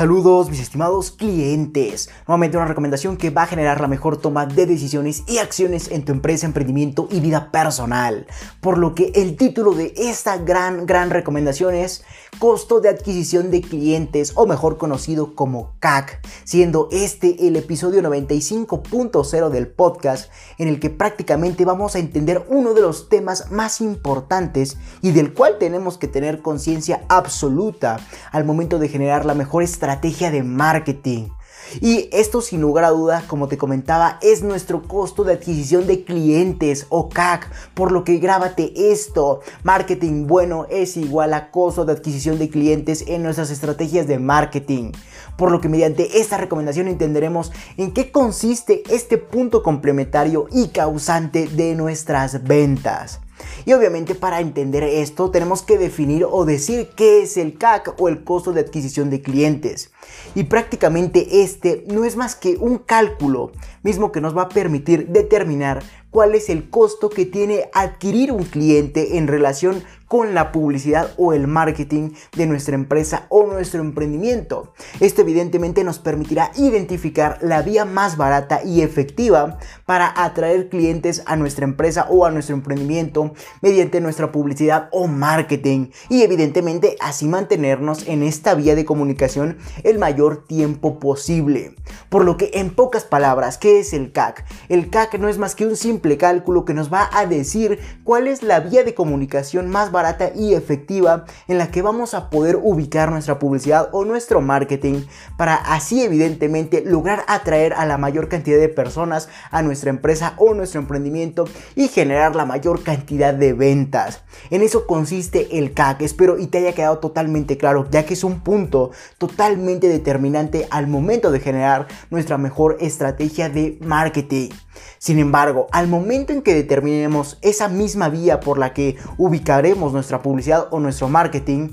Saludos mis estimados clientes. Nuevamente una recomendación que va a generar la mejor toma de decisiones y acciones en tu empresa, emprendimiento y vida personal. Por lo que el título de esta gran, gran recomendación es Costo de adquisición de clientes o mejor conocido como CAC, siendo este el episodio 95.0 del podcast en el que prácticamente vamos a entender uno de los temas más importantes y del cual tenemos que tener conciencia absoluta al momento de generar la mejor estrategia de marketing. Y esto sin lugar a duda, como te comentaba, es nuestro costo de adquisición de clientes o CAC. Por lo que grábate esto. Marketing bueno es igual a costo de adquisición de clientes en nuestras estrategias de marketing. Por lo que mediante esta recomendación entenderemos en qué consiste este punto complementario y causante de nuestras ventas. Y obviamente para entender esto tenemos que definir o decir qué es el CAC o el costo de adquisición de clientes. Y prácticamente este no es más que un cálculo mismo que nos va a permitir determinar cuál es el costo que tiene adquirir un cliente en relación con la publicidad o el marketing de nuestra empresa o nuestro emprendimiento. Esto evidentemente nos permitirá identificar la vía más barata y efectiva para atraer clientes a nuestra empresa o a nuestro emprendimiento mediante nuestra publicidad o marketing y evidentemente así mantenernos en esta vía de comunicación el mayor tiempo posible. Por lo que en pocas palabras, ¿qué es el CAC? El CAC no es más que un simple cálculo que nos va a decir cuál es la vía de comunicación más barata y efectiva en la que vamos a poder ubicar nuestra publicidad o nuestro marketing para así evidentemente lograr atraer a la mayor cantidad de personas a nuestra empresa o nuestro emprendimiento y generar la mayor cantidad de ventas. En eso consiste el CAC, espero y te haya quedado totalmente claro ya que es un punto totalmente determinante al momento de generar nuestra mejor estrategia de marketing. Sin embargo, al momento en que determinemos esa misma vía por la que ubicaremos nuestra publicidad o nuestro marketing,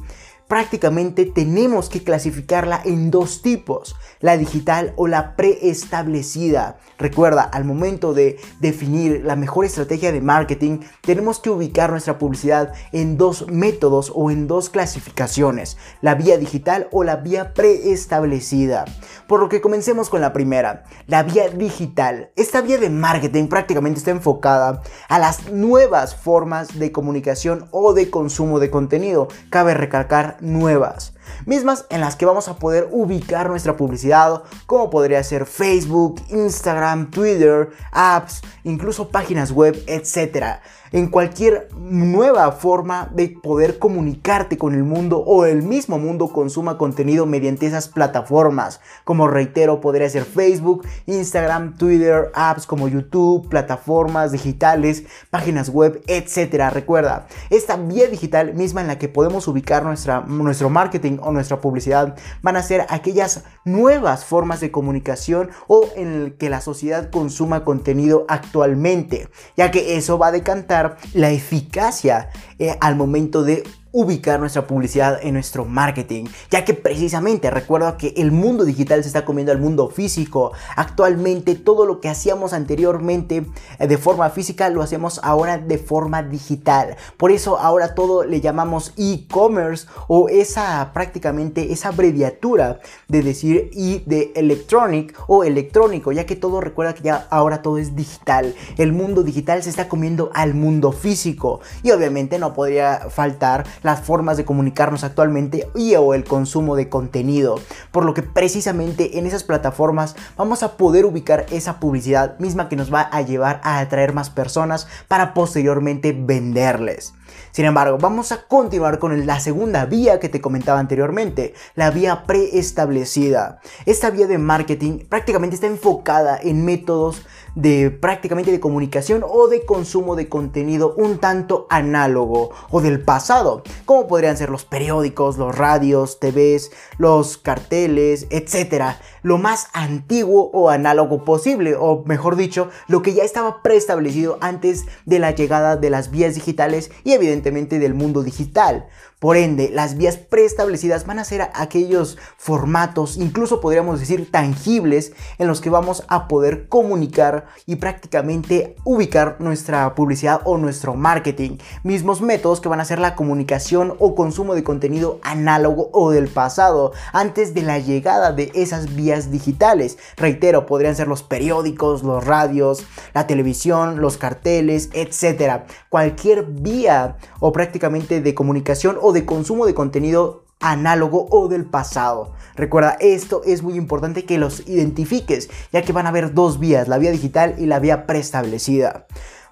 prácticamente tenemos que clasificarla en dos tipos, la digital o la preestablecida. Recuerda, al momento de definir la mejor estrategia de marketing, tenemos que ubicar nuestra publicidad en dos métodos o en dos clasificaciones, la vía digital o la vía preestablecida. Por lo que comencemos con la primera, la vía digital. Esta vía de marketing prácticamente está enfocada a las nuevas formas de comunicación o de consumo de contenido. Cabe recalcar nuevas, mismas en las que vamos a poder ubicar nuestra publicidad, como podría ser Facebook, Instagram, Twitter, apps, incluso páginas web, etc en cualquier nueva forma de poder comunicarte con el mundo o el mismo mundo consuma contenido mediante esas plataformas. Como reitero, podría ser Facebook, Instagram, Twitter, apps como YouTube, plataformas digitales, páginas web, etc. Recuerda, esta vía digital misma en la que podemos ubicar nuestra, nuestro marketing o nuestra publicidad van a ser aquellas nuevas formas de comunicación o en el que la sociedad consuma contenido actualmente, ya que eso va a decantar la eficacia eh, al momento de ubicar nuestra publicidad en nuestro marketing, ya que precisamente recuerdo que el mundo digital se está comiendo al mundo físico. Actualmente todo lo que hacíamos anteriormente eh, de forma física lo hacemos ahora de forma digital. Por eso ahora todo le llamamos e-commerce o esa prácticamente esa abreviatura de decir e de electronic o electrónico, ya que todo recuerda que ya ahora todo es digital. El mundo digital se está comiendo al mundo físico y obviamente no podría faltar las formas de comunicarnos actualmente y o el consumo de contenido. Por lo que precisamente en esas plataformas vamos a poder ubicar esa publicidad misma que nos va a llevar a atraer más personas para posteriormente venderles. Sin embargo, vamos a continuar con la segunda vía que te comentaba anteriormente, la vía preestablecida. Esta vía de marketing prácticamente está enfocada en métodos de prácticamente de comunicación o de consumo de contenido un tanto análogo o del pasado, como podrían ser los periódicos, los radios, TVs, los carteles, etcétera, lo más antiguo o análogo posible, o mejor dicho, lo que ya estaba preestablecido antes de la llegada de las vías digitales y evidentemente del mundo digital. Por ende, las vías preestablecidas van a ser aquellos formatos, incluso podríamos decir tangibles, en los que vamos a poder comunicar y prácticamente ubicar nuestra publicidad o nuestro marketing. Mismos métodos que van a ser la comunicación o consumo de contenido análogo o del pasado, antes de la llegada de esas vías digitales. Reitero, podrían ser los periódicos, los radios, la televisión, los carteles, etc. Cualquier vía o prácticamente de comunicación de consumo de contenido análogo o del pasado. Recuerda, esto es muy importante que los identifiques, ya que van a haber dos vías, la vía digital y la vía preestablecida.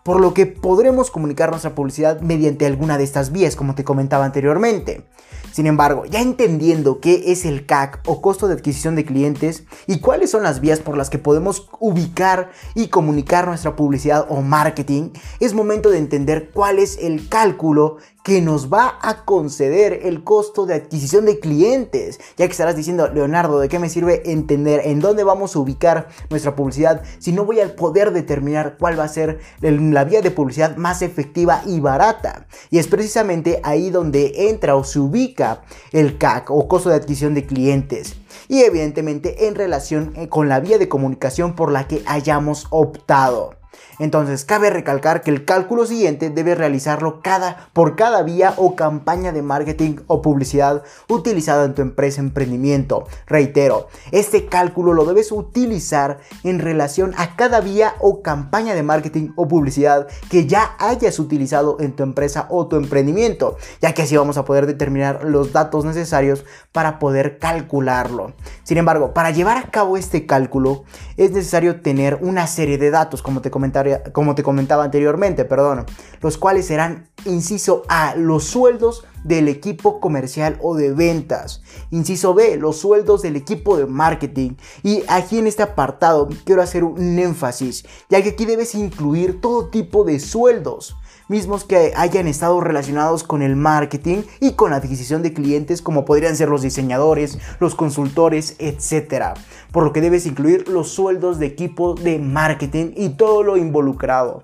Por lo que podremos comunicar nuestra publicidad mediante alguna de estas vías, como te comentaba anteriormente. Sin embargo, ya entendiendo qué es el CAC o costo de adquisición de clientes y cuáles son las vías por las que podemos ubicar y comunicar nuestra publicidad o marketing, es momento de entender cuál es el cálculo que nos va a conceder el costo de adquisición de clientes. Ya que estarás diciendo, Leonardo, ¿de qué me sirve entender en dónde vamos a ubicar nuestra publicidad si no voy a poder determinar cuál va a ser la vía de publicidad más efectiva y barata? Y es precisamente ahí donde entra o se ubica el CAC o costo de adquisición de clientes y evidentemente en relación eh, con la vía de comunicación por la que hayamos optado. Entonces, cabe recalcar que el cálculo siguiente debe realizarlo cada, por cada vía o campaña de marketing o publicidad utilizada en tu empresa emprendimiento. Reitero, este cálculo lo debes utilizar en relación a cada vía o campaña de marketing o publicidad que ya hayas utilizado en tu empresa o tu emprendimiento, ya que así vamos a poder determinar los datos necesarios para poder calcularlo. Sin embargo, para llevar a cabo este cálculo es necesario tener una serie de datos, como te comenté como te comentaba anteriormente, perdón, los cuales serán, inciso A, los sueldos del equipo comercial o de ventas. Inciso B, los sueldos del equipo de marketing. Y aquí en este apartado quiero hacer un énfasis, ya que aquí debes incluir todo tipo de sueldos mismos que hayan estado relacionados con el marketing y con la adquisición de clientes como podrían ser los diseñadores, los consultores, etc. Por lo que debes incluir los sueldos de equipo de marketing y todo lo involucrado.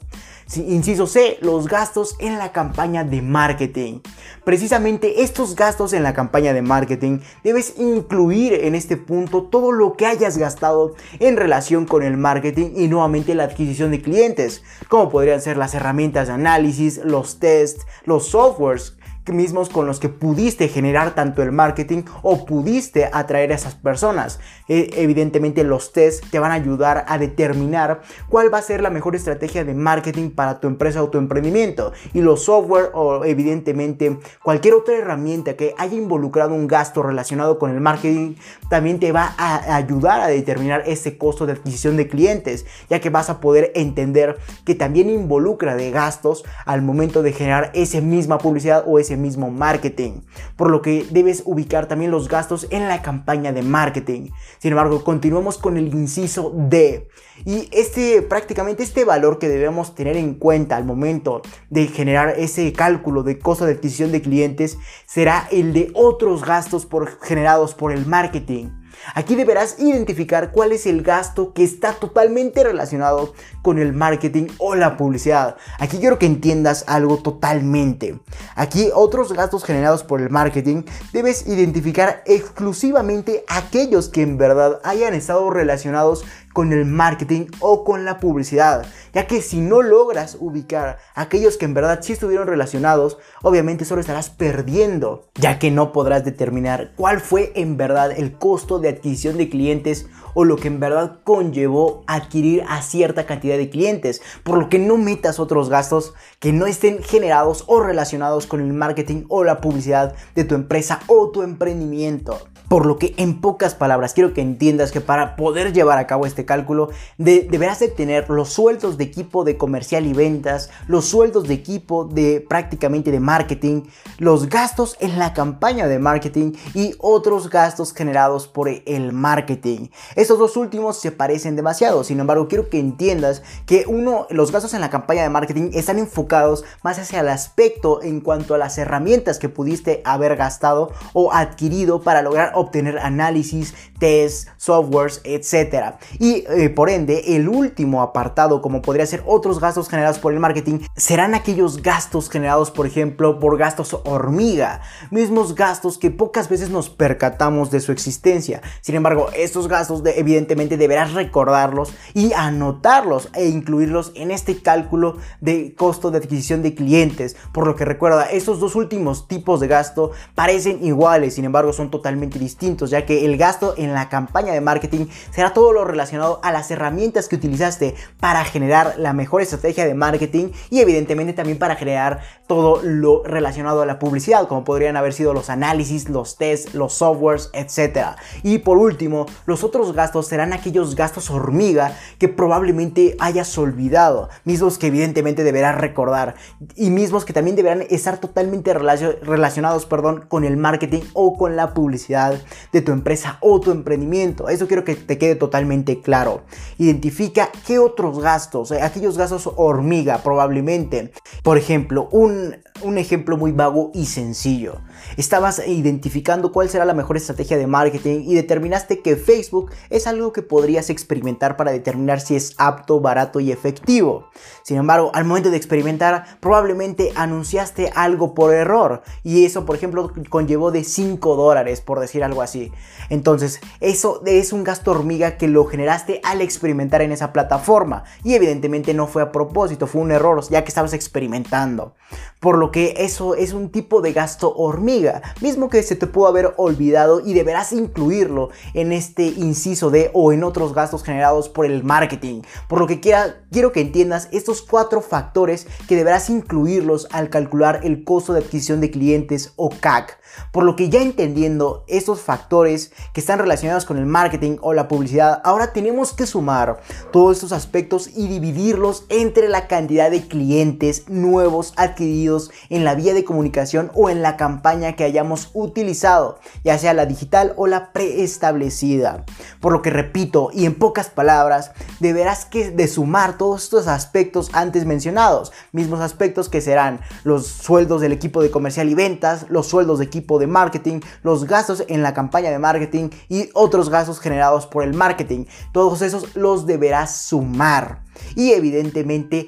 Inciso C, los gastos en la campaña de marketing. Precisamente estos gastos en la campaña de marketing debes incluir en este punto todo lo que hayas gastado en relación con el marketing y nuevamente la adquisición de clientes, como podrían ser las herramientas de análisis, los tests, los softwares mismos con los que pudiste generar tanto el marketing o pudiste atraer a esas personas. E, evidentemente los tests te van a ayudar a determinar cuál va a ser la mejor estrategia de marketing para tu empresa o tu emprendimiento. Y los software o evidentemente cualquier otra herramienta que haya involucrado un gasto relacionado con el marketing también te va a ayudar a determinar ese costo de adquisición de clientes, ya que vas a poder entender que también involucra de gastos al momento de generar esa misma publicidad o ese mismo marketing, por lo que debes ubicar también los gastos en la campaña de marketing. Sin embargo, continuamos con el inciso D. Y este prácticamente este valor que debemos tener en cuenta al momento de generar ese cálculo de costo de adquisición de clientes será el de otros gastos por, generados por el marketing. Aquí deberás identificar cuál es el gasto que está totalmente relacionado con el marketing o la publicidad. Aquí quiero que entiendas algo totalmente. Aquí otros gastos generados por el marketing debes identificar exclusivamente aquellos que en verdad hayan estado relacionados con el marketing o con la publicidad, ya que si no logras ubicar aquellos que en verdad sí estuvieron relacionados, obviamente solo estarás perdiendo, ya que no podrás determinar cuál fue en verdad el costo de adquisición de clientes o lo que en verdad conllevó adquirir a cierta cantidad de clientes, por lo que no metas otros gastos que no estén generados o relacionados con el marketing o la publicidad de tu empresa o tu emprendimiento. Por lo que en pocas palabras quiero que entiendas que para poder llevar a cabo este cálculo deberás de tener los sueldos de equipo de comercial y ventas, los sueldos de equipo de prácticamente de marketing, los gastos en la campaña de marketing y otros gastos generados por el marketing. Estos dos últimos se parecen demasiado, sin embargo quiero que entiendas que uno, los gastos en la campaña de marketing están enfocados más hacia el aspecto en cuanto a las herramientas que pudiste haber gastado o adquirido para lograr obtener análisis, tests, softwares, etc. Y eh, por ende, el último apartado, como podría ser otros gastos generados por el marketing, serán aquellos gastos generados, por ejemplo, por gastos hormiga, mismos gastos que pocas veces nos percatamos de su existencia. Sin embargo, estos gastos evidentemente deberás recordarlos y anotarlos e incluirlos en este cálculo de costo de adquisición de clientes. Por lo que recuerda, estos dos últimos tipos de gasto parecen iguales, sin embargo son totalmente distintos, ya que el gasto en la campaña de marketing será todo lo relacionado a las herramientas que utilizaste para generar la mejor estrategia de marketing y evidentemente también para generar todo lo relacionado a la publicidad, como podrían haber sido los análisis, los tests, los softwares, etc. Y por último, los otros gastos serán aquellos gastos hormiga que probablemente hayas olvidado, mismos que evidentemente deberás recordar y mismos que también deberán estar totalmente relacionados perdón, con el marketing o con la publicidad de tu empresa o tu emprendimiento. Eso quiero que te quede totalmente claro. Identifica qué otros gastos, eh, aquellos gastos hormiga probablemente. Por ejemplo, un, un ejemplo muy vago y sencillo. Estabas identificando cuál será la mejor estrategia de marketing y determinaste que Facebook es algo que podrías experimentar para determinar si es apto, barato y efectivo. Sin embargo, al momento de experimentar, probablemente anunciaste algo por error y eso, por ejemplo, conllevó de 5 dólares, por decir algo así. Entonces, eso es un gasto hormiga que lo generaste al experimentar en esa plataforma y evidentemente no fue a propósito, fue un error ya que estabas experimentando. Por lo que eso es un tipo de gasto hormiga, mismo que se te pudo haber olvidado y deberás incluirlo en este inciso de o en otros gastos generados por el marketing. Por lo que quiero que entiendas estos cuatro factores que deberás incluirlos al calcular el costo de adquisición de clientes o CAC. Por lo que ya entendiendo estos factores que están relacionados con el marketing o la publicidad, ahora tenemos que sumar todos estos aspectos y dividirlos entre la cantidad de clientes nuevos adquiridos en la vía de comunicación o en la campaña que hayamos utilizado, ya sea la digital o la preestablecida. Por lo que repito y en pocas palabras, deberás que de sumar todos estos aspectos antes mencionados, mismos aspectos que serán los sueldos del equipo de comercial y ventas, los sueldos de equipo de marketing, los gastos en la campaña de marketing y otros gastos generados por el marketing. Todos esos los deberás sumar. Y evidentemente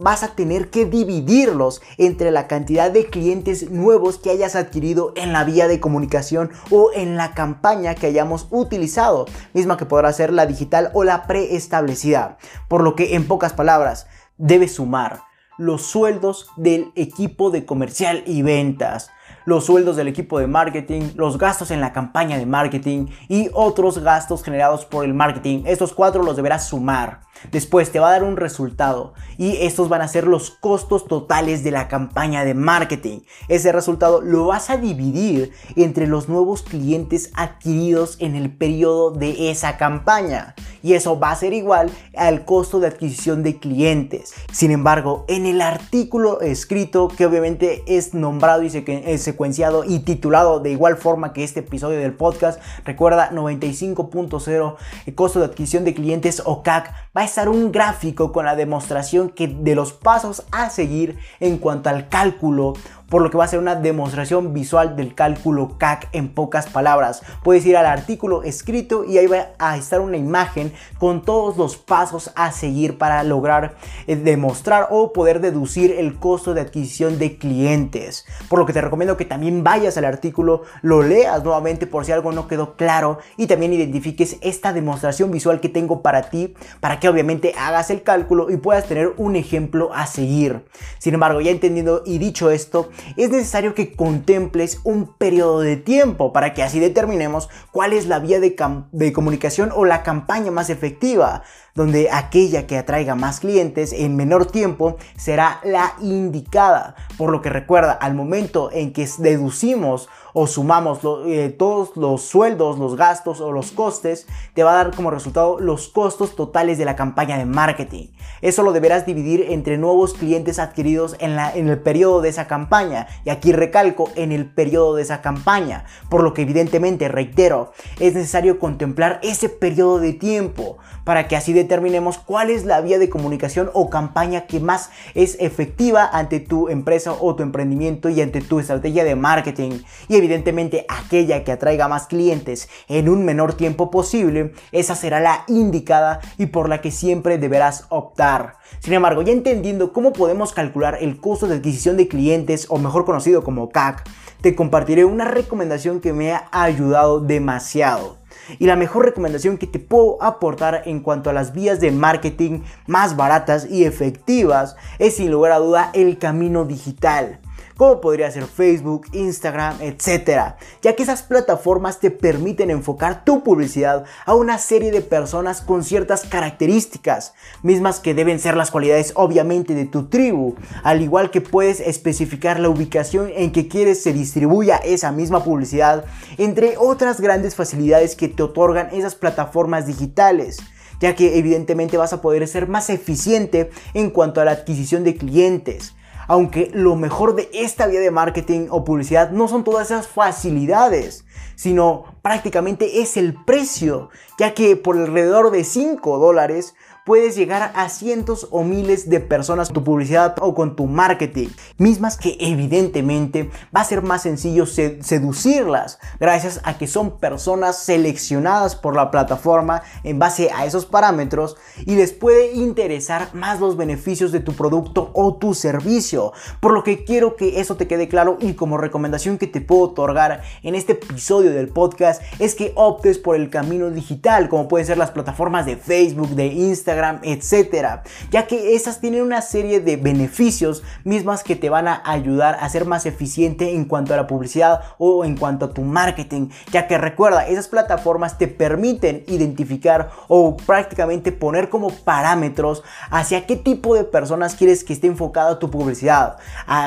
vas a tener que dividirlos entre la cantidad de clientes nuevos que hayas adquirido en la vía de comunicación o en la campaña que hayamos utilizado, misma que podrá ser la digital o la preestablecida. Por lo que en pocas palabras, debes sumar los sueldos del equipo de comercial y ventas, los sueldos del equipo de marketing, los gastos en la campaña de marketing y otros gastos generados por el marketing. Estos cuatro los deberás sumar. Después te va a dar un resultado y estos van a ser los costos totales de la campaña de marketing. Ese resultado lo vas a dividir entre los nuevos clientes adquiridos en el periodo de esa campaña y eso va a ser igual al costo de adquisición de clientes. Sin embargo, en el artículo escrito que obviamente es nombrado y secuenciado y titulado de igual forma que este episodio del podcast, recuerda 95.0 el costo de adquisición de clientes o CAC va a estar un gráfico con la demostración que de los pasos a seguir en cuanto al cálculo por lo que va a ser una demostración visual del cálculo CAC en pocas palabras. Puedes ir al artículo escrito y ahí va a estar una imagen con todos los pasos a seguir para lograr eh, demostrar o poder deducir el costo de adquisición de clientes. Por lo que te recomiendo que también vayas al artículo, lo leas nuevamente por si algo no quedó claro y también identifiques esta demostración visual que tengo para ti para que obviamente hagas el cálculo y puedas tener un ejemplo a seguir. Sin embargo, ya entendiendo y dicho esto, es necesario que contemples un periodo de tiempo para que así determinemos cuál es la vía de, de comunicación o la campaña más efectiva donde aquella que atraiga más clientes en menor tiempo será la indicada. Por lo que recuerda, al momento en que deducimos o sumamos eh, todos los sueldos, los gastos o los costes, te va a dar como resultado los costos totales de la campaña de marketing. Eso lo deberás dividir entre nuevos clientes adquiridos en, la, en el periodo de esa campaña. Y aquí recalco, en el periodo de esa campaña. Por lo que evidentemente, reitero, es necesario contemplar ese periodo de tiempo para que así determinemos cuál es la vía de comunicación o campaña que más es efectiva ante tu empresa o tu emprendimiento y ante tu estrategia de marketing. Y evidentemente aquella que atraiga más clientes en un menor tiempo posible, esa será la indicada y por la que siempre deberás optar. Sin embargo, ya entendiendo cómo podemos calcular el costo de adquisición de clientes o mejor conocido como CAC, te compartiré una recomendación que me ha ayudado demasiado. Y la mejor recomendación que te puedo aportar en cuanto a las vías de marketing más baratas y efectivas es sin lugar a duda el camino digital como podría ser Facebook, Instagram, etc. Ya que esas plataformas te permiten enfocar tu publicidad a una serie de personas con ciertas características, mismas que deben ser las cualidades obviamente de tu tribu, al igual que puedes especificar la ubicación en que quieres se distribuya esa misma publicidad, entre otras grandes facilidades que te otorgan esas plataformas digitales ya que evidentemente vas a poder ser más eficiente en cuanto a la adquisición de clientes, aunque lo mejor de esta vía de marketing o publicidad no son todas esas facilidades, sino prácticamente es el precio, ya que por alrededor de 5 dólares puedes llegar a cientos o miles de personas con tu publicidad o con tu marketing, mismas que evidentemente va a ser más sencillo seducirlas gracias a que son personas seleccionadas por la plataforma en base a esos parámetros y les puede interesar más los beneficios de tu producto o tu servicio. Por lo que quiero que eso te quede claro y como recomendación que te puedo otorgar en este episodio del podcast es que optes por el camino digital, como pueden ser las plataformas de Facebook, de Instagram, Instagram, etcétera, ya que esas tienen una serie de beneficios mismas que te van a ayudar a ser más eficiente en cuanto a la publicidad o en cuanto a tu marketing, ya que recuerda, esas plataformas te permiten identificar o prácticamente poner como parámetros hacia qué tipo de personas quieres que esté enfocada tu publicidad,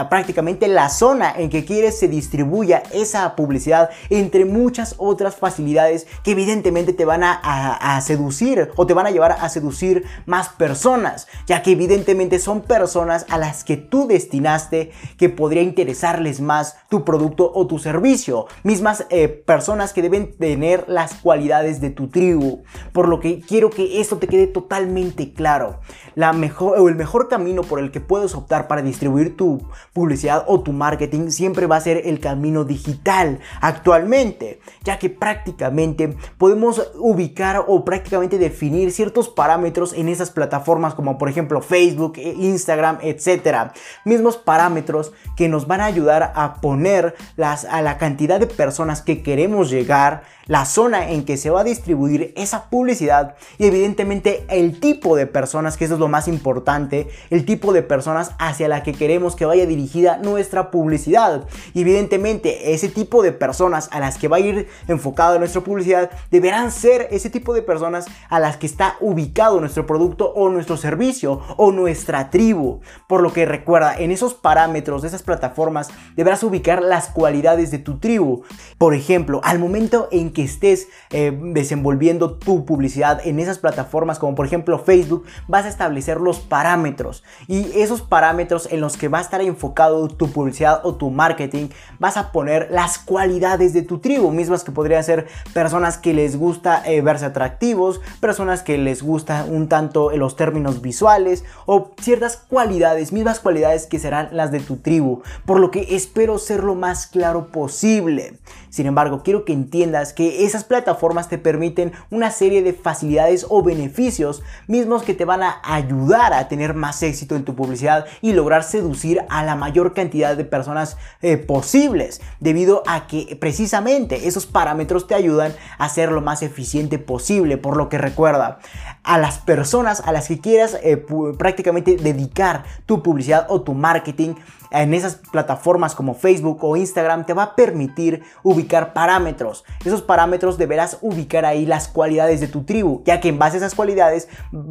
prácticamente la zona en que quieres se distribuya esa publicidad entre muchas otras facilidades que evidentemente te van a seducir o te van a llevar a seducir más personas, ya que evidentemente son personas a las que tú destinaste que podría interesarles más tu producto o tu servicio, mismas eh, personas que deben tener las cualidades de tu tribu, por lo que quiero que esto te quede totalmente claro. La mejor o el mejor camino por el que puedes optar para distribuir tu publicidad o tu marketing siempre va a ser el camino digital actualmente, ya que prácticamente podemos ubicar o prácticamente definir ciertos parámetros en esas plataformas como por ejemplo Facebook, e Instagram, etcétera. Mismos parámetros que nos van a ayudar a poner las, a la cantidad de personas que queremos llegar la zona en que se va a distribuir esa publicidad y evidentemente el tipo de personas, que eso es lo más importante, el tipo de personas hacia la que queremos que vaya dirigida nuestra publicidad. Y evidentemente ese tipo de personas a las que va a ir enfocada nuestra publicidad deberán ser ese tipo de personas a las que está ubicado nuestro producto o nuestro servicio o nuestra tribu. Por lo que recuerda, en esos parámetros de esas plataformas deberás ubicar las cualidades de tu tribu. Por ejemplo, al momento en que estés eh, desenvolviendo tu publicidad en esas plataformas como por ejemplo Facebook, vas a establecer los parámetros y esos parámetros en los que va a estar enfocado tu publicidad o tu marketing, vas a poner las cualidades de tu tribu, mismas que podrían ser personas que les gusta eh, verse atractivos, personas que les gusta un tanto en los términos visuales o ciertas cualidades, mismas cualidades que serán las de tu tribu, por lo que espero ser lo más claro posible. Sin embargo, quiero que entiendas que esas plataformas te permiten una serie de facilidades o beneficios mismos que te van a ayudar a tener más éxito en tu publicidad y lograr seducir a la mayor cantidad de personas eh, posibles, debido a que precisamente esos parámetros te ayudan a ser lo más eficiente posible, por lo que recuerda, a las personas a las que quieras eh, prácticamente dedicar tu publicidad o tu marketing en esas plataformas como Facebook o Instagram te va a permitir ubicar parámetros. Esos parámetros deberás ubicar ahí las cualidades de tu tribu, ya que en base a esas cualidades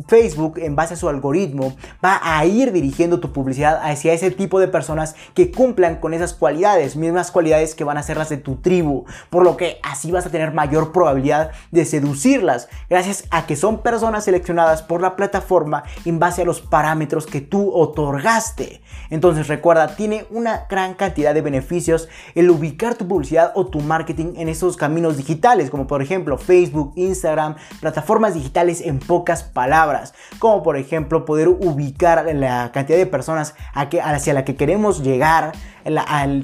Facebook, en base a su algoritmo, va a ir dirigiendo tu publicidad hacia ese tipo de personas que cumplan con esas cualidades, mismas cualidades que van a ser las de tu tribu, por lo que así vas a tener mayor probabilidad de seducirlas, gracias a que son personas seleccionadas por la plataforma en base a los parámetros que tú otorgaste. Entonces recuerda, tiene una gran cantidad de beneficios el ubicar tu publicidad o tu marketing en esos caminos digitales, como por ejemplo Facebook, Instagram, plataformas digitales en pocas palabras, como por ejemplo poder ubicar la cantidad de personas hacia la que queremos llegar,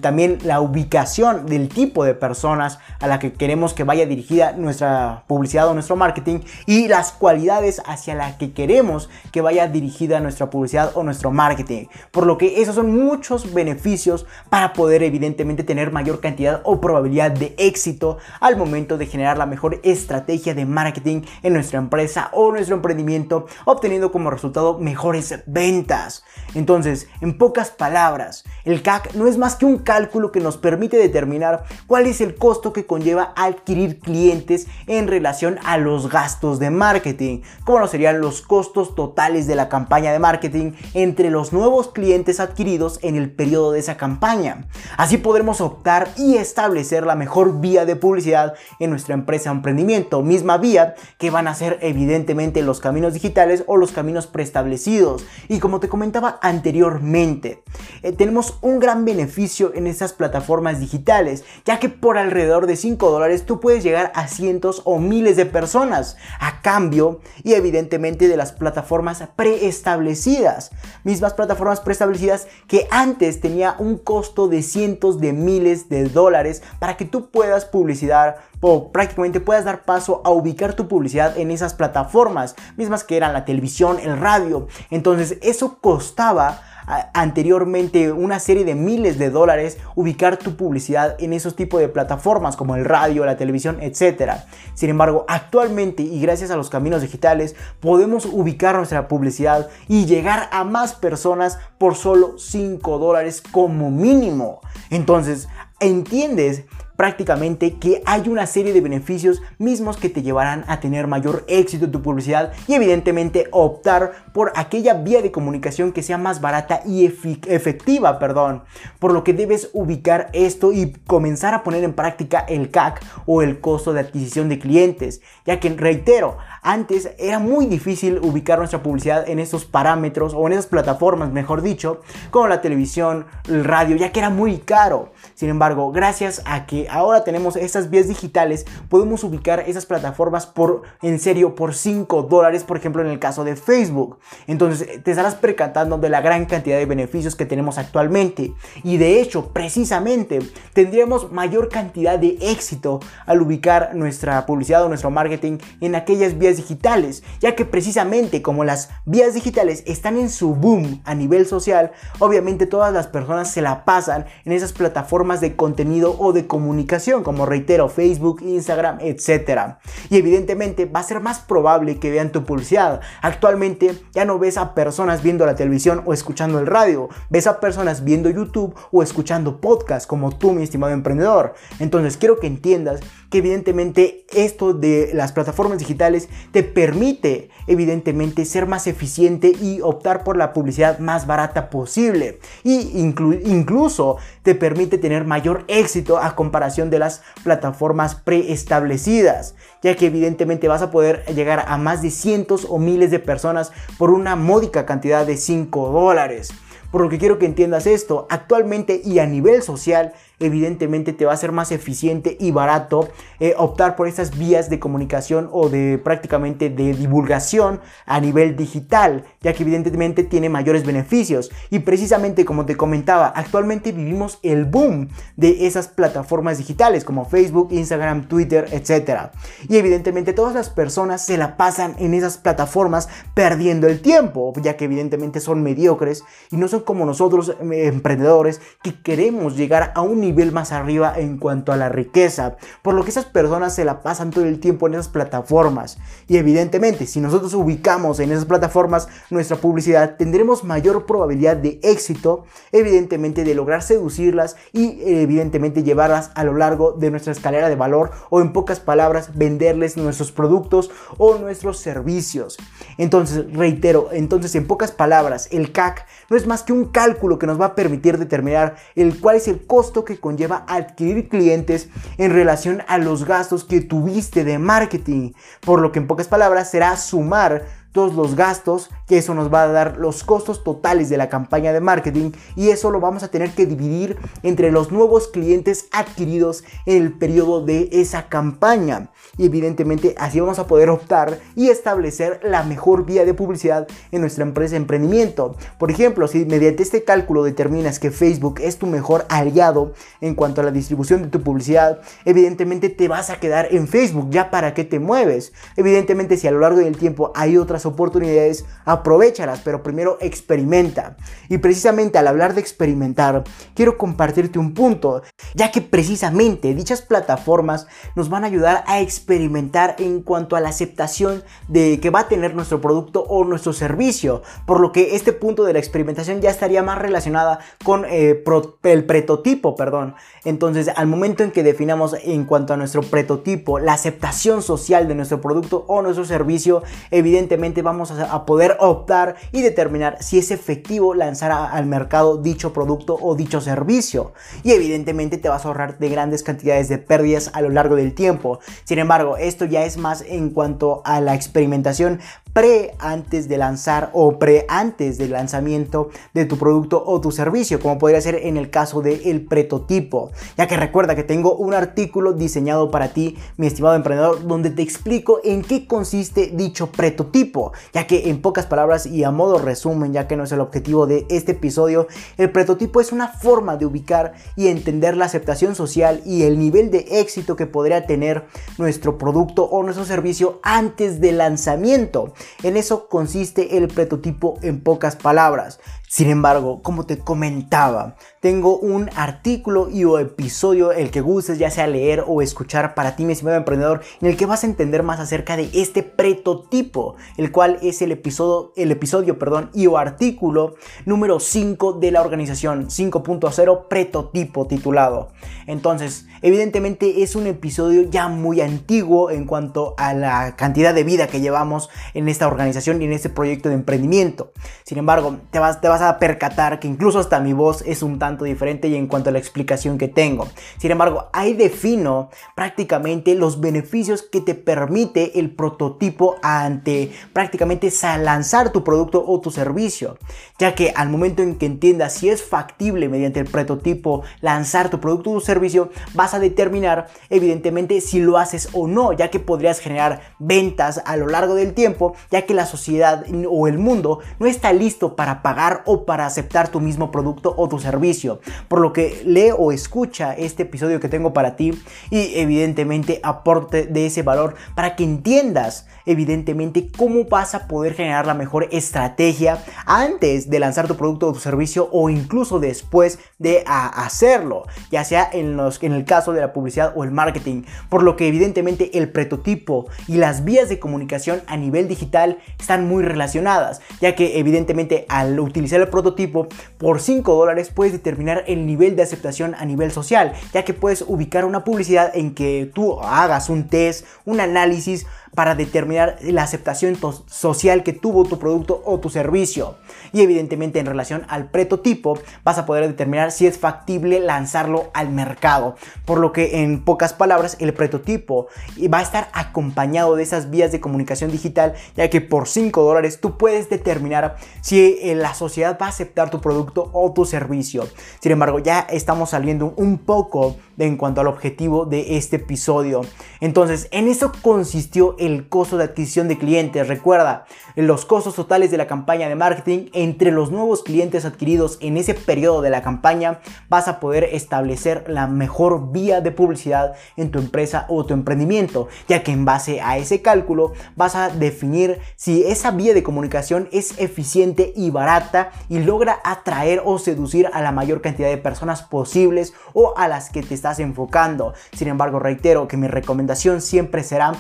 también la ubicación del tipo de personas a la que queremos que vaya dirigida nuestra publicidad o nuestro marketing y las cualidades hacia las que queremos que vaya dirigida nuestra publicidad o nuestro marketing. Por lo que esos son muchos beneficios para poder evidentemente tener mayor cantidad o probabilidad de éxito al momento de generar la mejor estrategia de marketing en nuestra empresa o nuestro emprendimiento, obteniendo como resultado mejores ventas. Entonces, en pocas palabras, el CAC no es más que un cálculo que nos permite determinar cuál es el costo que conlleva adquirir clientes en relación a los gastos de marketing, como no serían los costos totales de la campaña de marketing entre los nuevos clientes adquiridos en el periodo de esa campaña. Así podremos optar y establecer la mejor vía de publicidad en nuestra empresa o emprendimiento, misma vía que van a ser evidentemente los caminos digitales o los caminos preestablecidos. Y como te comentaba anteriormente, eh, tenemos un gran beneficio beneficio en estas plataformas digitales, ya que por alrededor de 5 dólares tú puedes llegar a cientos o miles de personas a cambio y evidentemente de las plataformas preestablecidas, mismas plataformas preestablecidas que antes tenía un costo de cientos de miles de dólares para que tú puedas publicidad o prácticamente puedas dar paso a ubicar tu publicidad en esas plataformas, mismas que eran la televisión, el radio. Entonces eso costaba anteriormente una serie de miles de dólares ubicar tu publicidad en esos tipos de plataformas como el radio, la televisión, etc. Sin embargo, actualmente y gracias a los caminos digitales podemos ubicar nuestra publicidad y llegar a más personas por solo 5 dólares como mínimo. Entonces, entiendes prácticamente que hay una serie de beneficios mismos que te llevarán a tener mayor éxito en tu publicidad y evidentemente optar por aquella vía de comunicación que sea más barata y efectiva, perdón. Por lo que debes ubicar esto y comenzar a poner en práctica el CAC o el costo de adquisición de clientes, ya que reitero, antes era muy difícil ubicar nuestra publicidad en esos parámetros o en esas plataformas, mejor dicho, como la televisión, el radio, ya que era muy caro. Sin embargo, gracias a que ahora tenemos estas vías digitales, podemos ubicar esas plataformas por, en serio, por 5 dólares, por ejemplo, en el caso de Facebook. Entonces, te estarás percatando de la gran cantidad de beneficios que tenemos actualmente. Y de hecho, precisamente, tendríamos mayor cantidad de éxito al ubicar nuestra publicidad o nuestro marketing en aquellas vías digitales, ya que precisamente como las vías digitales están en su boom a nivel social, obviamente todas las personas se la pasan en esas plataformas de contenido o de comunicación, como reitero, Facebook, Instagram, etc. Y evidentemente va a ser más probable que vean tu publicidad. Actualmente ya no ves a personas viendo la televisión o escuchando el radio, ves a personas viendo YouTube o escuchando podcast como tú, mi estimado emprendedor. Entonces quiero que entiendas que evidentemente esto de las plataformas digitales te permite evidentemente ser más eficiente y optar por la publicidad más barata posible y incluso te permite tener mayor éxito a comparación de las plataformas preestablecidas ya que evidentemente vas a poder llegar a más de cientos o miles de personas por una módica cantidad de 5 dólares. Por lo que quiero que entiendas esto, actualmente y a nivel social evidentemente te va a ser más eficiente y barato eh, optar por estas vías de comunicación o de prácticamente de divulgación a nivel digital, ya que evidentemente tiene mayores beneficios. Y precisamente como te comentaba, actualmente vivimos el boom de esas plataformas digitales como Facebook, Instagram, Twitter, etc. Y evidentemente todas las personas se la pasan en esas plataformas perdiendo el tiempo, ya que evidentemente son mediocres y no son como nosotros eh, emprendedores que queremos llegar a un nivel más arriba en cuanto a la riqueza, por lo que esas personas se la pasan todo el tiempo en esas plataformas. Y evidentemente, si nosotros ubicamos en esas plataformas nuestra publicidad, tendremos mayor probabilidad de éxito, evidentemente de lograr seducirlas y evidentemente llevarlas a lo largo de nuestra escalera de valor o en pocas palabras venderles nuestros productos o nuestros servicios. Entonces, reitero, entonces en pocas palabras, el CAC no es más que un cálculo que nos va a permitir determinar el cuál es el costo que conlleva adquirir clientes en relación a los gastos que tuviste de marketing. Por lo que en pocas palabras será sumar todos los gastos, que eso nos va a dar los costos totales de la campaña de marketing y eso lo vamos a tener que dividir entre los nuevos clientes adquiridos en el periodo de esa campaña. Y evidentemente así vamos a poder optar y establecer la mejor vía de publicidad en nuestra empresa de emprendimiento. Por ejemplo, si mediante este cálculo determinas que Facebook es tu mejor aliado en cuanto a la distribución de tu publicidad, evidentemente te vas a quedar en Facebook, ya para qué te mueves. Evidentemente si a lo largo del tiempo hay otras oportunidades, aprovechalas, pero primero experimenta. Y precisamente al hablar de experimentar, quiero compartirte un punto, ya que precisamente dichas plataformas nos van a ayudar a experimentar en cuanto a la aceptación de que va a tener nuestro producto o nuestro servicio, por lo que este punto de la experimentación ya estaría más relacionada con eh, el prototipo, perdón. Entonces, al momento en que definamos en cuanto a nuestro prototipo la aceptación social de nuestro producto o nuestro servicio, evidentemente vamos a poder optar y determinar si es efectivo lanzar al mercado dicho producto o dicho servicio. Y evidentemente te vas a ahorrar de grandes cantidades de pérdidas a lo largo del tiempo. Sin embargo, esto ya es más en cuanto a la experimentación pre antes de lanzar o pre antes del lanzamiento de tu producto o tu servicio, como podría ser en el caso del el prototipo. Ya que recuerda que tengo un artículo diseñado para ti, mi estimado emprendedor, donde te explico en qué consiste dicho prototipo, ya que en pocas palabras y a modo resumen, ya que no es el objetivo de este episodio, el prototipo es una forma de ubicar y entender la aceptación social y el nivel de éxito que podría tener nuestro producto o nuestro servicio antes del lanzamiento. En eso consiste el prototipo en pocas palabras. Sin embargo, como te comentaba, tengo un artículo y o episodio el que gustes ya sea leer o escuchar para ti mi estimado emprendedor en el que vas a entender más acerca de este prototipo, el cual es el episodio, el episodio perdón, y o artículo número 5 de la organización 5.0 prototipo titulado. Entonces, evidentemente es un episodio ya muy antiguo en cuanto a la cantidad de vida que llevamos en esta organización y en este proyecto de emprendimiento. Sin embargo, te vas, te vas a percatar que incluso hasta mi voz es un tanto diferente y en cuanto a la explicación que tengo. Sin embargo, ahí defino prácticamente los beneficios que te permite el prototipo ante prácticamente lanzar tu producto o tu servicio, ya que al momento en que entiendas si es factible mediante el prototipo lanzar tu producto o tu servicio, vas a determinar evidentemente si lo haces o no, ya que podrías generar ventas a lo largo del tiempo, ya que la sociedad o el mundo no está listo para pagar o para aceptar tu mismo producto o tu servicio. Por lo que lee o escucha este episodio que tengo para ti y evidentemente aporte de ese valor para que entiendas evidentemente cómo vas a poder generar la mejor estrategia antes de lanzar tu producto o tu servicio o incluso después de hacerlo, ya sea en, el caso de la publicidad o el marketing. Por lo que evidentemente el prototipo y las vías de comunicación a nivel digital están muy relacionadas, ya que evidentemente al utilizar el prototipo, por 5 dólares puedes determinar el nivel de aceptación a nivel social, ya que puedes ubicar una publicidad en que tú hagas un test, un análisis para determinar la aceptación social que tuvo tu producto o tu servicio. Y evidentemente en relación al prototipo vas a poder determinar si es factible lanzarlo al mercado. Por lo que en pocas palabras el prototipo va a estar acompañado de esas vías de comunicación digital ya que por 5 dólares tú puedes determinar si eh, la sociedad va a aceptar tu producto o tu servicio. Sin embargo ya estamos saliendo un poco de, en cuanto al objetivo de este episodio. Entonces en eso consistió costo de adquisición de clientes. Recuerda, los costos totales de la campaña de marketing entre los nuevos clientes adquiridos en ese periodo de la campaña, vas a poder establecer la mejor vía de publicidad en tu empresa o tu emprendimiento, ya que en base a ese cálculo vas a definir si esa vía de comunicación es eficiente y barata y logra atraer o seducir a la mayor cantidad de personas posibles o a las que te estás enfocando. Sin embargo, reitero que mi recomendación siempre será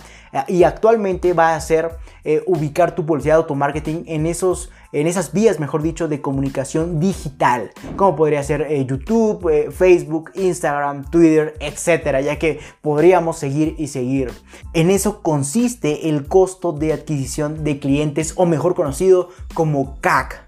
y actualmente va a ser eh, ubicar tu publicidad o tu marketing en, esos, en esas vías, mejor dicho, de comunicación digital, como podría ser eh, YouTube, Facebook, Instagram, Twitter, etcétera, ya que podríamos seguir y seguir. En eso consiste el costo de adquisición de clientes o mejor conocido como CAC